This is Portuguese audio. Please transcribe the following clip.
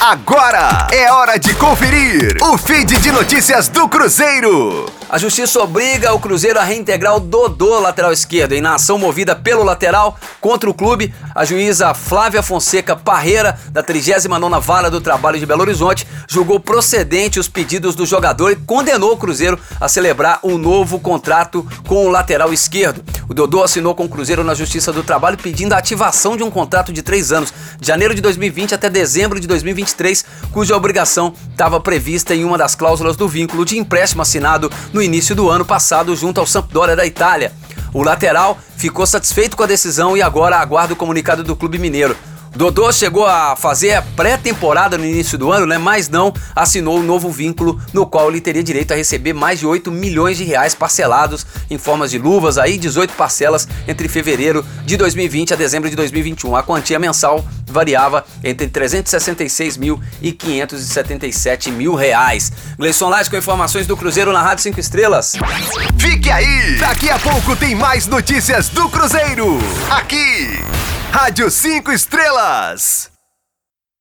Agora é hora de conferir o feed de notícias do Cruzeiro. A justiça obriga o Cruzeiro a reintegrar o Dodô, lateral esquerdo, em ação movida pelo lateral contra o clube. A juíza Flávia Fonseca Parreira, da 39ª Vara do Trabalho de Belo Horizonte, julgou procedente os pedidos do jogador e condenou o Cruzeiro a celebrar um novo contrato com o lateral esquerdo. O Dodô assinou com o Cruzeiro na Justiça do Trabalho pedindo a ativação de um contrato de três anos, de janeiro de 2020 até dezembro de 2023, cuja obrigação estava prevista em uma das cláusulas do vínculo de empréstimo assinado no início do ano passado junto ao Sampdoria da Itália. O lateral ficou satisfeito com a decisão e agora aguarda o comunicado do clube mineiro. Dodô chegou a fazer a pré-temporada no início do ano, né? Mas não assinou um novo vínculo no qual ele teria direito a receber mais de 8 milhões de reais parcelados em formas de luvas, aí 18 parcelas entre fevereiro de 2020 a dezembro de 2021. A quantia mensal variava entre 366 mil e 577 mil reais. Gleison Lage com informações do Cruzeiro na Rádio 5 Estrelas. Fique aí! Daqui a pouco tem mais notícias do Cruzeiro. Aqui Rádio 5 Estrelas.